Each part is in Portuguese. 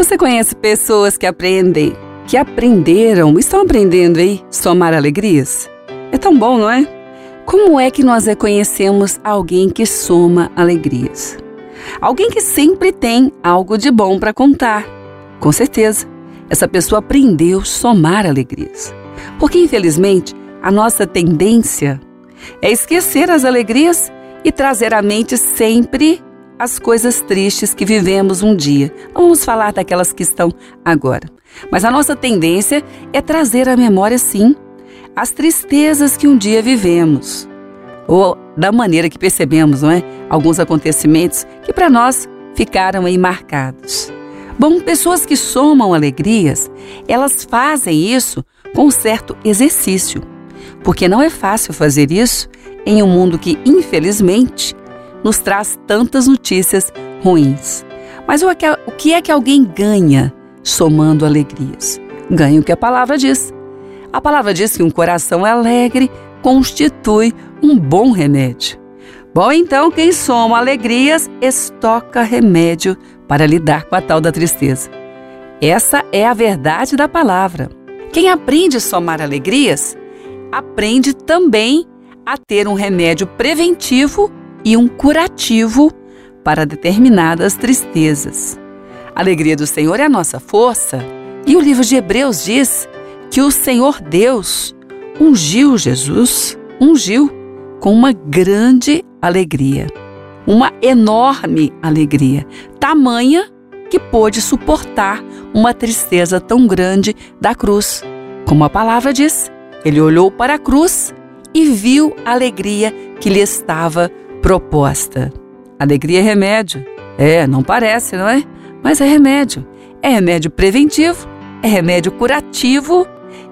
Você conhece pessoas que aprendem, que aprenderam, estão aprendendo aí, somar alegrias? É tão bom, não é? Como é que nós reconhecemos alguém que soma alegrias? Alguém que sempre tem algo de bom para contar. Com certeza, essa pessoa aprendeu somar alegrias. Porque, infelizmente, a nossa tendência é esquecer as alegrias e trazer à mente sempre as coisas tristes que vivemos um dia. Não vamos falar daquelas que estão agora. Mas a nossa tendência é trazer à memória, sim, as tristezas que um dia vivemos. Ou da maneira que percebemos, não é? Alguns acontecimentos que para nós ficaram aí marcados. Bom, pessoas que somam alegrias, elas fazem isso com um certo exercício, porque não é fácil fazer isso em um mundo que, infelizmente, nos traz tantas notícias ruins. Mas o que é que alguém ganha somando alegrias? Ganha o que a palavra diz. A palavra diz que um coração alegre constitui um bom remédio. Bom, então, quem soma alegrias, estoca remédio para lidar com a tal da tristeza. Essa é a verdade da palavra. Quem aprende a somar alegrias, aprende também a ter um remédio preventivo e um curativo para determinadas tristezas. A alegria do Senhor é a nossa força, e o livro de Hebreus diz que o Senhor Deus ungiu Jesus, ungiu com uma grande alegria, uma enorme alegria, tamanha que pôde suportar uma tristeza tão grande da cruz. Como a palavra diz, ele olhou para a cruz e viu a alegria que lhe estava proposta. Alegria é remédio. É, não parece, não é? Mas é remédio. É remédio preventivo, é remédio curativo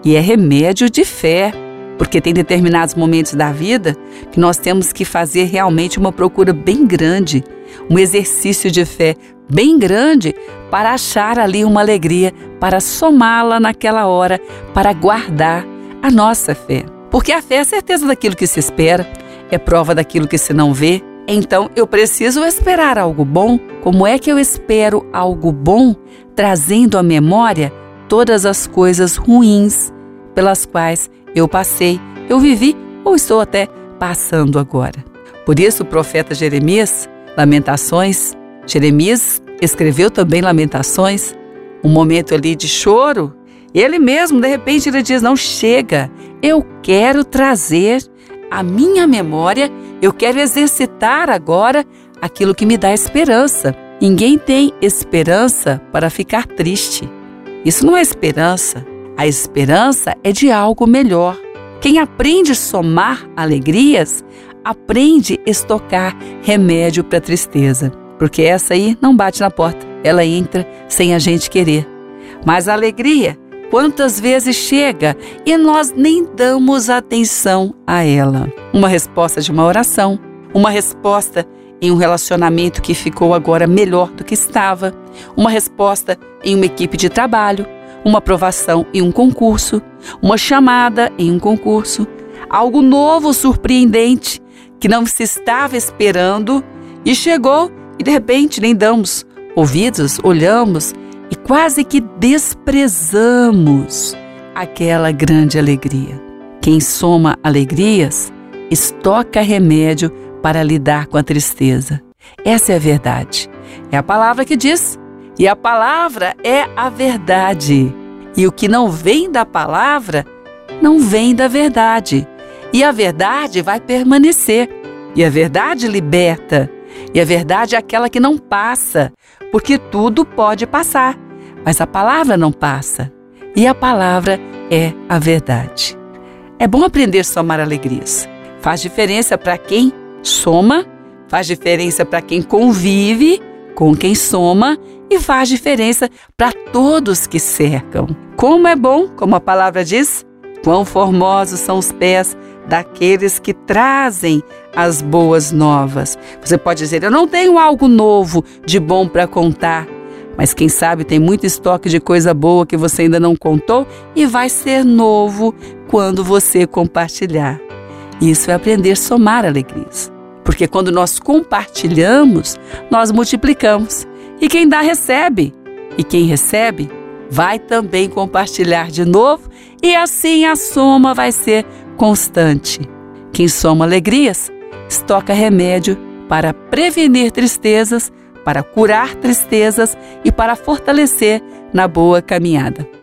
e é remédio de fé. Porque tem determinados momentos da vida que nós temos que fazer realmente uma procura bem grande, um exercício de fé bem grande para achar ali uma alegria, para somá-la naquela hora, para guardar a nossa fé. Porque a fé é a certeza daquilo que se espera, é prova daquilo que se não vê. Então eu preciso esperar algo bom. Como é que eu espero algo bom? Trazendo à memória todas as coisas ruins pelas quais eu passei, eu vivi ou estou até passando agora. Por isso o profeta Jeremias, Lamentações, Jeremias escreveu também Lamentações, um momento ali de choro. Ele mesmo, de repente, ele diz: Não chega, eu quero trazer a minha memória, eu quero exercitar agora aquilo que me dá esperança. Ninguém tem esperança para ficar triste. Isso não é esperança. A esperança é de algo melhor. Quem aprende a somar alegrias, aprende a estocar remédio para tristeza, porque essa aí não bate na porta, ela entra sem a gente querer. Mas a alegria Quantas vezes chega e nós nem damos atenção a ela? Uma resposta de uma oração, uma resposta em um relacionamento que ficou agora melhor do que estava, uma resposta em uma equipe de trabalho, uma aprovação em um concurso, uma chamada em um concurso, algo novo, surpreendente, que não se estava esperando e chegou e de repente nem damos ouvidos, olhamos quase que desprezamos aquela grande alegria. Quem soma alegrias, estoca remédio para lidar com a tristeza. Essa é a verdade. É a palavra que diz, e a palavra é a verdade. E o que não vem da palavra, não vem da verdade. E a verdade vai permanecer. E a verdade liberta. E a verdade é aquela que não passa, porque tudo pode passar, mas a palavra não passa. E a palavra é a verdade. É bom aprender a somar alegrias. Faz diferença para quem soma, faz diferença para quem convive com quem soma e faz diferença para todos que cercam. Como é bom, como a palavra diz, quão formosos são os pés daqueles que trazem as boas novas. Você pode dizer: Eu não tenho algo novo de bom para contar. Mas quem sabe tem muito estoque de coisa boa que você ainda não contou e vai ser novo quando você compartilhar. Isso é aprender a somar alegrias. Porque quando nós compartilhamos, nós multiplicamos. E quem dá, recebe. E quem recebe vai também compartilhar de novo e assim a soma vai ser constante. Quem soma alegrias, estoca remédio para prevenir tristezas, para curar tristezas e para fortalecer na boa caminhada.